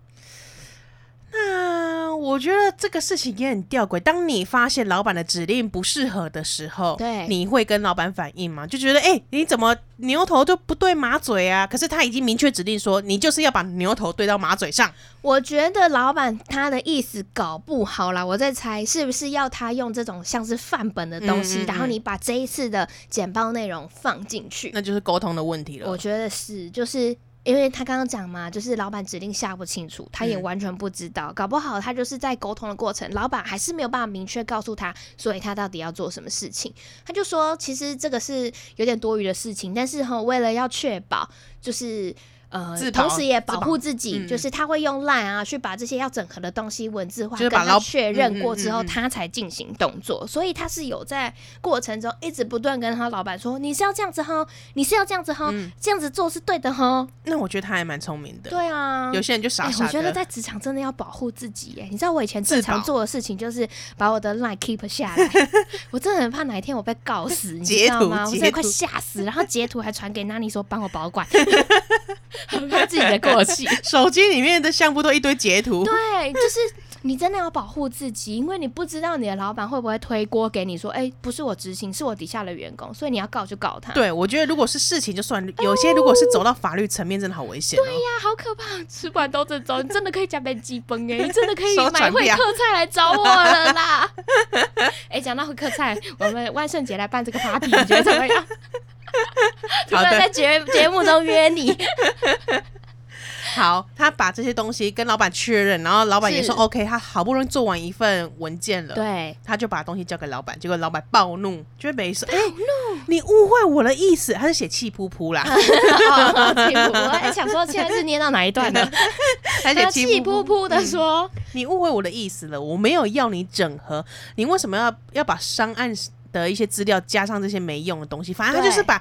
那我觉得这个事情也很吊诡。当你发现老板的指令不适合的时候，对，你会跟老板反映吗？就觉得，哎、欸，你怎么牛头就不对马嘴啊？可是他已经明确指令说，你就是要把牛头对到马嘴上。我觉得老板他的意思搞不好啦，我在猜是不是要他用这种像是范本的东西，嗯嗯嗯，然后你把这一次的简报内容放进去，那就是沟通的问题了。我觉得是，就是。因为他刚刚讲嘛，就是老板指令下不清楚，他也完全不知道，嗯、搞不好他就是在沟通的过程，老板还是没有办法明确告诉他，所以他到底要做什么事情，他就说其实这个是有点多余的事情，但是哈，为了要确保就是。呃，同时也保护自己，就是他会用 LINE 啊，去把这些要整合的东西文字化，跟他确认过之后，他才进行动作。所以他是有在过程中一直不断跟他老板说：“你是要这样子哈，你是要这样子哈，这样子做是对的哈。”那我觉得他还蛮聪明的。对啊，有些人就傻傻的。我觉得在职场真的要保护自己耶。你知道我以前最常做的事情就是把我的 LINE keep 下来，我真的很怕哪一天我被告死，你知道吗？我真的快吓死，然后截图还传给 Nani 说帮我保管。很怕自己的过气，手机里面的相簿都一堆截图。对，就是你真的要保护自己，因为你不知道你的老板会不会推锅给你，说：“哎、欸，不是我执行，是我底下的员工，所以你要告就告他。”对，我觉得如果是事情就算，有些如果是走到法律层面，真的好危险、喔。对呀，好可怕！吃完都这种，你真的可以加杯鸡崩哎，你真的可以买会客菜来找我了啦。哎、欸，讲到会客菜，我们万圣节来办这个 party，你觉得怎么样？突然在节节目中约你。好，他把这些东西跟老板确认，然后老板也说 OK，他好不容易做完一份文件了，对，他就把东西交给老板，结果老板暴怒，觉得没说，哎，你误会我的意思，他是写气噗噗啦，气噗噗，哎，想说现在是念到哪一段呢？他写气噗噗的说，你误会我的意思了，我没有要你整合，你为什么要要把商案的一些资料加上这些没用的东西？反正他就是把。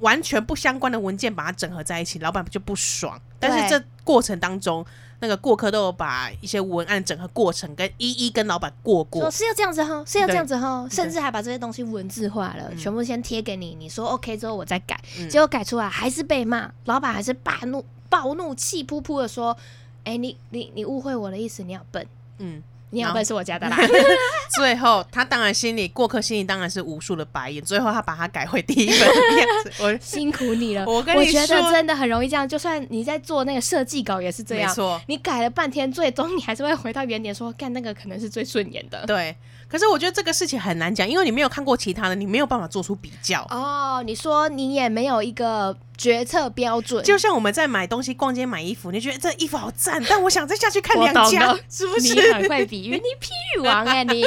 完全不相关的文件把它整合在一起，老板就不爽。但是这过程当中，那个过客都有把一些文案整合过程跟一一跟老板过过，说是要这样子哈，是要这样子哈，甚至还把这些东西文字化了，全部先贴给你，你说 OK 之后我再改，结果改出来还是被骂，老板还是暴怒暴怒气噗噗的说：“哎、欸，你你你误会我的意思，你好笨。”嗯。你好笨是我家的啦。最后，他当然心里过客心里当然是无数的白眼。最后，他把它改回第一本的样子。我辛苦你了。我跟你说，我觉得真的很容易这样。就算你在做那个设计稿也是这样。没错。你改了半天，最终你还是会回到原点，说干那个可能是最顺眼的。对。可是我觉得这个事情很难讲，因为你没有看过其他的，你没有办法做出比较。哦，你说你也没有一个。决策标准，就像我们在买东西、逛街买衣服，你觉得这衣服好赞，但我想再下去看两家，是不是？你很会比喻，你譬喻王哎，你。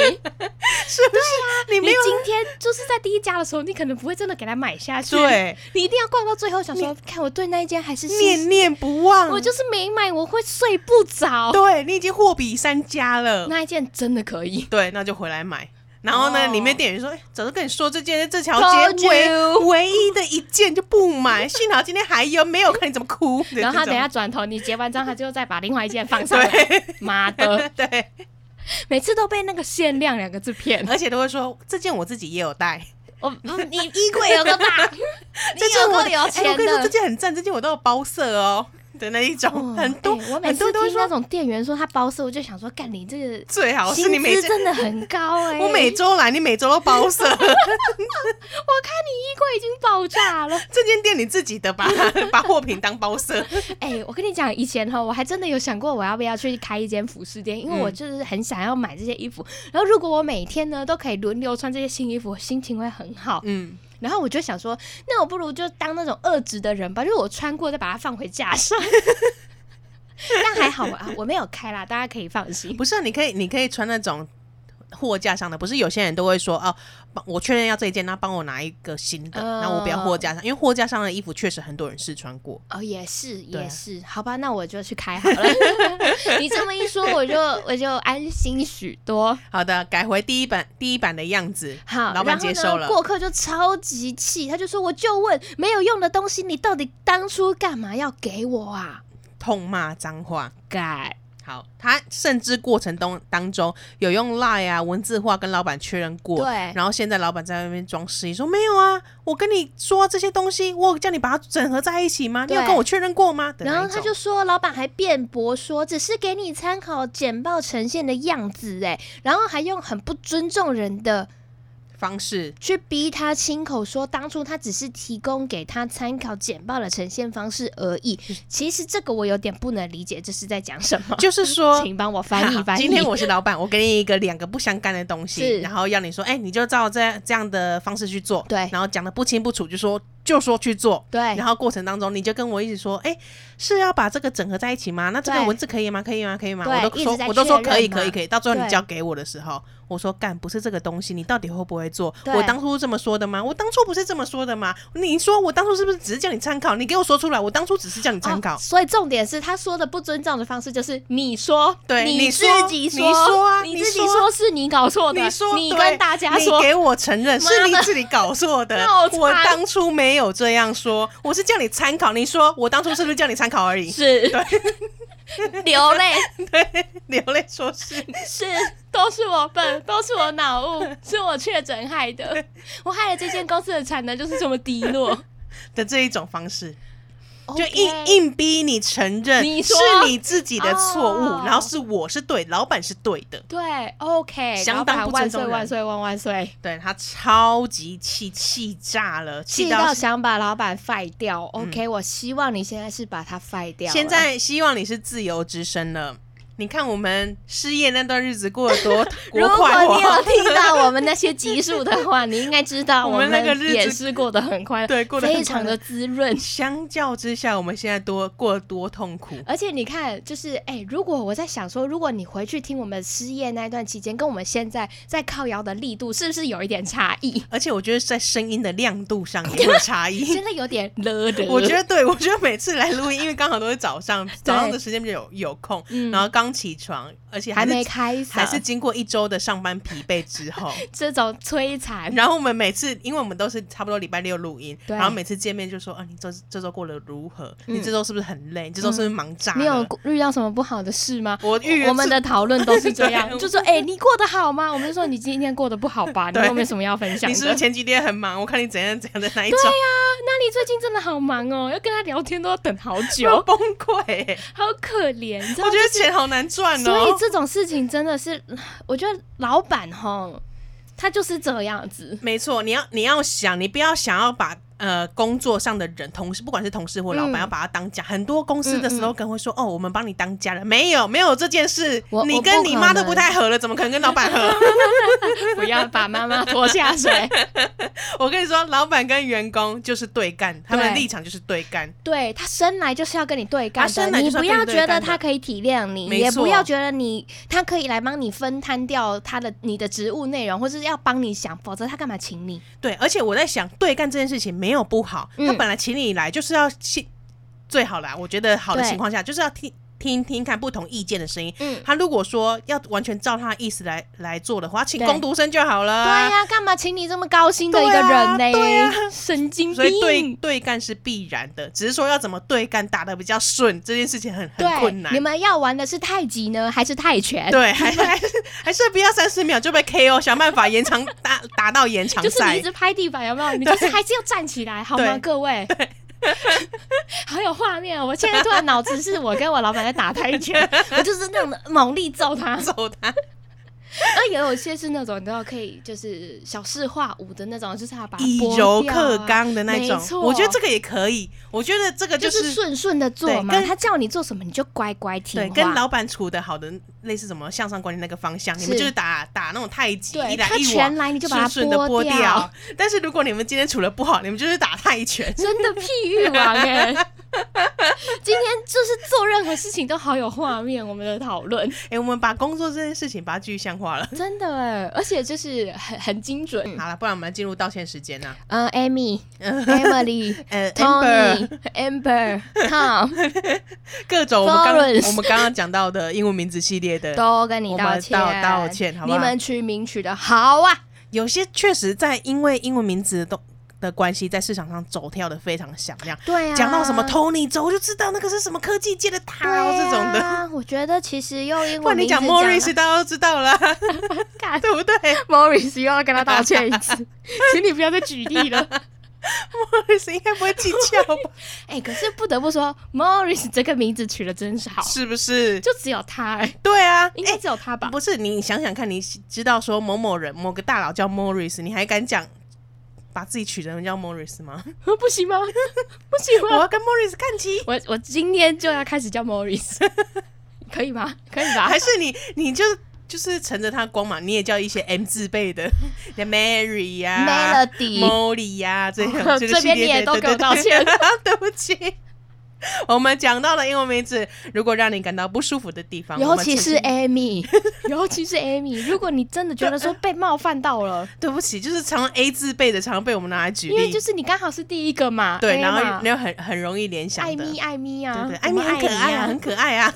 是不是？对呀，你没有，你今天就是在第一家的时候，你可能不会真的给他买下去，对，你一定要逛到最后，想说看我对那一间还是念念不忘，我就是没买，我会睡不着。对，你已经货比三家了，那一件真的可以，对，那就回来买。然后呢，里面店员说：“哎，早就跟你说这件这条街唯唯一的一件就不买，幸好今天还有，没有看你怎么哭。”然后他等下转头，你结完账，他就再把另外一件放上来。妈的，对，每次都被那个限量两个字骗，而且都会说这件我自己也有带。我，你衣柜有个大？这件我有钱的，我跟你说这件很赞，这件我都有包色哦。的那一种、哦、很多，欸、我每次听那种店员说他包色，我就想说，干你这个最好是你每次真的很高 哎、欸！我每周来，你每周都包色，我看你衣柜已经爆炸了。这间店你自己的吧，把货品当包色。哎、欸，我跟你讲，以前哈，我还真的有想过我要不要去开一间服饰店，因为我就是很想要买这些衣服。嗯、然后如果我每天呢都可以轮流穿这些新衣服，我心情会很好。嗯。然后我就想说，那我不如就当那种二职的人吧，就是我穿过再把它放回架上。但还好啊，我没有开啦，大家可以放心。不是、你可以，你可以穿那种。货架上的不是有些人都会说哦，我确认要这一件，那帮我拿一个新的，那、呃、我不要货架上，因为货架上的衣服确实很多人试穿过。哦，也是也是，好吧，那我就去开好了。你这么一说，我就 我就安心许多。好的，改回第一版第一版的样子。好，老板接受了。过客就超级气，他就说：“我就问，没有用的东西，你到底当初干嘛要给我啊？”痛骂脏话，改。好，他甚至过程当当中有用 Line 啊文字化跟老板确认过，对，然后现在老板在外面装失忆说没有啊，我跟你说这些东西，我叫你把它整合在一起吗？你有跟我确认过吗？然后他就说，老板还辩驳说只是给你参考简报呈现的样子，哎，然后还用很不尊重人的。方式去逼他亲口说，当初他只是提供给他参考简报的呈现方式而已。其实这个我有点不能理解，这是在讲什么？就是说，请帮我翻译翻译。今天我是老板，我给你一个两个不相干的东西，然后要你说，哎、欸，你就照这这样的方式去做。对，然后讲的不清不楚，就说。就说去做，对，然后过程当中你就跟我一直说，哎，是要把这个整合在一起吗？那这个文字可以吗？可以吗？可以吗？我都说，我都说可以，可以，可以。到最后你交给我的时候，我说干，不是这个东西，你到底会不会做？我当初这么说的吗？我当初不是这么说的吗？你说我当初是不是只是叫你参考？你给我说出来，我当初只是叫你参考。所以重点是他说的不尊重的方式就是你说，对，你自己说，你说啊，你自己说是你搞错的，你说，你跟大家说，你给我承认是你自己搞错的，我当初没有这样说。我是叫你参考，你说我当初是不是叫你参考而已？是，对，流泪，对，流泪说是。是，都是我笨，都是我脑雾，是我确诊害的，我害了这间公司的产能就是这么低落。的这一种方式。就硬硬逼你承认你是你自己的错误，然后是我是对，老板是对的。对，OK，相当不尊重，万岁万岁万万岁！对，他超级气，气炸了，气到想把老板废掉。OK，我希望你现在是把他废掉。现在希望你是自由之身了。你看我们失业那段日子过得多 多快活。如果你有听到我们那些集数的话，你应该知道 我们那个日子也是过得很快乐，对，过得非常的滋润。相较之下，我们现在多过得多痛苦。而且你看，就是哎、欸，如果我在想说，如果你回去听我们失业那段期间，跟我们现在在靠摇的力度，是不是有一点差异？而且我觉得在声音的亮度上也有差异，真的有点了的。我觉得对，我觉得每次来录音，因为刚好都是早上，早上的时间比较有有空，嗯、然后刚。起床，而且还，还没开始，还是经过一周的上班疲惫之后，这种摧残。然后我们每次，因为我们都是差不多礼拜六录音，然后每次见面就说：“啊，你这这周过得如何？嗯、你这周是不是很累？你这周是不是忙炸、嗯？你有遇到什么不好的事吗？”我遇我们的讨论都是这样，就说：“哎、欸，你过得好吗？”我们就说：“你今天过得不好吧？你有没有什么要分享？”你是不是前几天很忙？我看你怎样怎样的那一种。对呀、啊，那你最近真的好忙哦，要跟他聊天都要等好久，崩溃，好可怜。我觉得钱好难赚哦，所以这种事情真的是，我觉得老板哈，他就是这样子。没错，你要你要想，你不要想要把。呃，工作上的人，同事，不管是同事或老板，要把他当家。很多公司的 slogan 会说：“哦，我们帮你当家人。”没有，没有这件事。你跟你妈都不太合了，怎么可能跟老板合？不要把妈妈拖下水。我跟你说，老板跟员工就是对干，他们的立场就是对干。对，他生来就是要跟你对干的，你不要觉得他可以体谅你，也不要觉得你他可以来帮你分摊掉他的你的职务内容，或是要帮你想，否则他干嘛请你？对，而且我在想，对干这件事情没。没有不好，他本来请你来就是要最好啦。我觉得好的情况下就是要听听听看不同意见的声音。嗯，他如果说要完全照他的意思来来做的话，请工读生就好了。对呀，干嘛请你这么高薪的一个人呢？对呀，神经病。所以对对干是必然的，只是说要怎么对干打的比较顺，这件事情很很困难。你们要玩的是太极呢，还是泰拳？对，还还是还是不要三十秒就被 KO，想办法延长打打到延长赛。就是你一直拍地板，有没有？你就是还是要站起来，好吗，各位？好有画面哦！我现在突然脑子是我跟我老板在打泰拳，我就是那种猛力揍他，揍他。而也有些是那种你知道可以就是小事化无的那种，就是他把、啊、以柔克刚的那种。我觉得这个也可以。我觉得这个就是顺顺的做嘛。他叫你做什么你就乖乖听。对，跟老板处的好的类似什么向上管理那个方向，你们就是打打那种太极，一来一往，顺顺的剥掉。但是如果你们今天处的不好，你们就是打泰拳，真的譬喻王哎。今天就是做任何事情都好有画面，我们的讨论。哎、欸，我们把工作这件事情把它具象化了，真的哎，而且就是很很精准、嗯。好了，不然我们来进入道歉时间呢。嗯、uh,，Amy、Emily、呃、Tony、Amber、Tom，各种我们刚我们刚刚讲到的英文名字系列的，都跟你道歉，道道歉，好吧？你们取名取的好啊，有些确实在因为英文名字都。的关系在市场上走跳的非常响亮，对啊，讲到什么 Tony 走就知道那个是什么科技界的他哦，这种的。我觉得其实用英文名字讲，你讲 Morris 大家都知道了 对不对？Morris 又要跟他道歉一次，请你不要再举例了。Morris 应该不会计较吧？哎、欸，可是不得不说，Morris 这个名字取的真是好，是不是？就只有他对啊，应该只有他吧？欸、不是，你想想看，你知道说某某人某个大佬叫 Morris，你还敢讲？把自己取成叫 Morris 吗？不行吗？不行吗？我要跟 Morris 看齐。我我今天就要开始叫 Morris，可以吗？可以吧？还是你你就就是乘着他光嘛，你也叫一些 M 字辈的，叫 Mary 呀、啊、Melody、Molly 呀、啊，这样、哦、这边你也都给我道歉，对不起。我们讲到了英文名字，如果让你感到不舒服的地方，尤其是 Amy，尤其是 Amy，如果你真的觉得说被冒犯到了，对不起，就是常常 A 字辈的，常常被我们拿来举例，因为就是你刚好是第一个嘛，对，然后然后很很容易联想的，艾米艾米啊，对对，艾米很可爱啊，很可爱啊，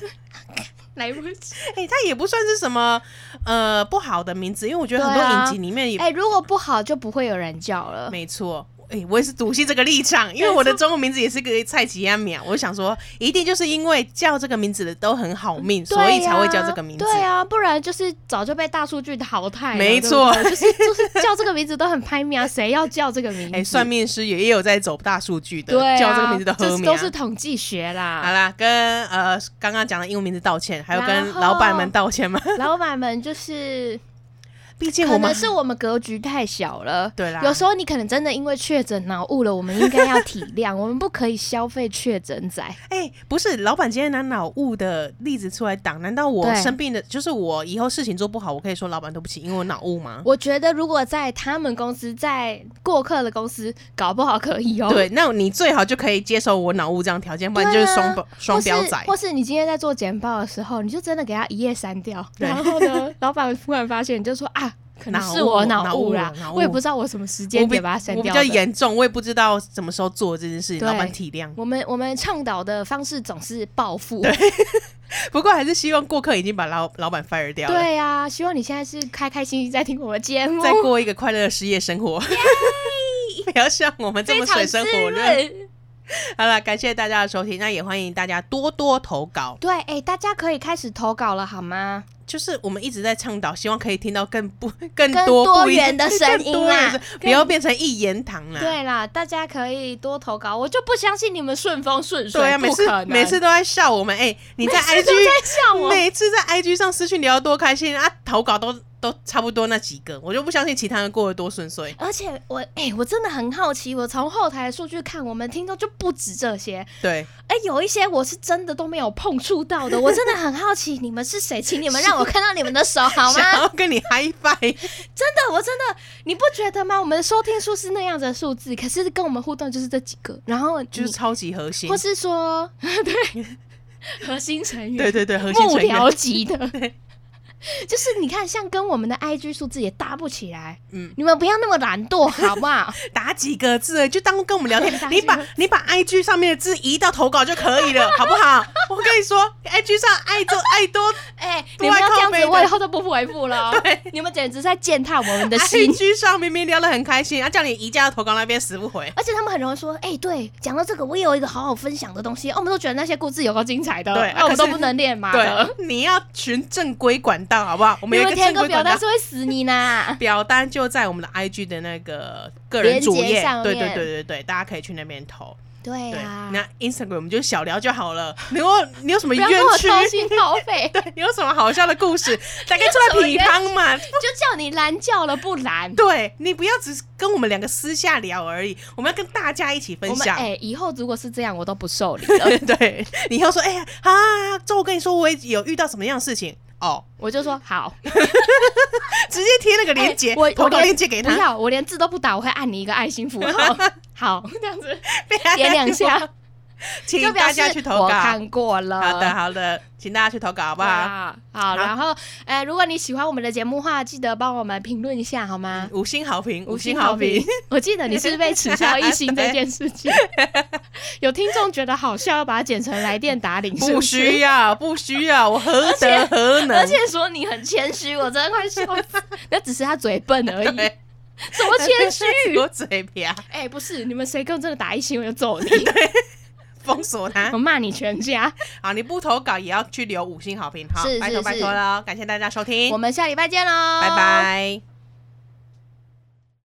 来不及，哎，他也不算是什么呃不好的名字，因为我觉得很多影集里面也，哎，如果不好就不会有人叫了，没错。哎、欸，我也是笃信这个立场，因为我的中文名字也是个蔡奇亚米，我想说，一定就是因为叫这个名字的都很好命，啊、所以才会叫这个名字。对啊，不然就是早就被大数据淘汰。没错，就是就是叫这个名字都很拍命啊，谁要叫这个名字？哎、欸，算命师也也有在走大数据的，对、啊，叫这个名字的喝名，都是统计学啦。好啦，跟呃刚刚讲的英文名字道歉，还有跟老板们道歉吗？老板们就是。毕竟可能是我们格局太小了，对啦。有时候你可能真的因为确诊脑雾了，我们应该要体谅，我们不可以消费确诊仔。哎、欸，不是，老板今天拿脑雾的例子出来挡，难道我生病的，就是我以后事情做不好，我可以说老板对不起，因为我脑雾吗？我觉得如果在他们公司，在过客的公司，搞不好可以哦。对，那你最好就可以接受我脑雾这样条件，不然就是双标双标仔。或是你今天在做简报的时候，你就真的给他一页删掉，然后呢，老板突然发现，你就说啊。可能是我脑雾啦，我也不知道我什么时间点把它删掉。我比较严重，我也不知道什么时候做这件事情。老板体谅。我们我们倡导的方式总是报复。对，不过还是希望过客已经把老老板 fire 掉了。对呀、啊，希望你现在是开开心心在听我们节目，再过一个快乐的失业生活。不要像我们这么水深火热。好了，感谢大家的收听，那也欢迎大家多多投稿。对，哎、欸，大家可以开始投稿了，好吗？就是我们一直在倡导，希望可以听到更不 更多，多元的声音啦，不要变成一言堂啦。对啦，大家可以多投稿，我就不相信你们顺风顺水，对啊，每次每次都在笑我们。哎、欸，你在 IG 在笑我，每次在 IG 上私讯聊多开心啊，投稿都。都差不多那几个，我就不相信其他人过得多顺遂。而且我哎、欸，我真的很好奇，我从后台的数据看，我们听众就不止这些。对，哎、欸，有一些我是真的都没有碰触到的，我真的很好奇你们是谁，请你们让我看到你们的手好吗？想要跟你 high five。真的，我真的，你不觉得吗？我们的收听数是那样子的数字，可是跟我们互动就是这几个，然后就是超级核心，或是说 对核心成员，对对对，核心成员幕僚级的。就是你看，像跟我们的 IG 数字也搭不起来。嗯，你们不要那么懒惰，好不好？打几个字就当跟我们聊天。你把你把 IG 上面的字移到投稿就可以了，好不好？我跟你说，IG 上爱多爱多，哎、欸，你们要这样子，我以后都不回复了。对，你们简直在践踏我们的心。IG 上明明聊得很开心，啊，叫你移加到投稿那边死不回。而且他们很容易说，哎、欸，对，讲到这个，我也有一个好好分享的东西，哦、我们都觉得那些故事有够精彩的，对，那、啊、我们都不能练嘛。对，你要循正规管道，好不好？我们有一个填个。表单是会死你呢。表单就在我们的 IG 的那个个人主页，对对对对对，大家可以去那边投。对啊，那 Instagram 我们就小聊就好了。你有你有什么冤屈？掏心掏肺。对，你有什么好笑的故事？大概出来批判嘛？就叫你拦叫了不拦？对，你不要只是跟我们两个私下聊而已，我们要跟大家一起分享。哎、欸，以后如果是这样，我都不受理了。对，你以后说，哎、欸、呀啊，周我跟你说，我也有遇到什么样的事情。哦，我就说好，直接贴那个链接，欸、我投稿链接给他。不要，我连字都不打，我会按你一个爱心符号。好，这样子 点两下。请大家去投稿，我看过了。好的，好的，请大家去投稿，好不好？好，好，然后，哎，如果你喜欢我们的节目的话，记得帮我们评论一下，好吗？五星好评，五星好评。我记得你是被耻笑一星这件事情，有听众觉得好笑，要把它剪成来电打铃，不需要，不需要，我何德何能？而且说你很谦虚，我真的快笑死。那只是他嘴笨而已，什么谦虚？我嘴瓢。哎，不是，你们谁跟我真的打一星，我就揍你。封锁他，我骂你全家。好，你不投稿也要去留五星好评，好，拜托拜托了，感谢大家收听，我们下礼拜见喽，拜拜。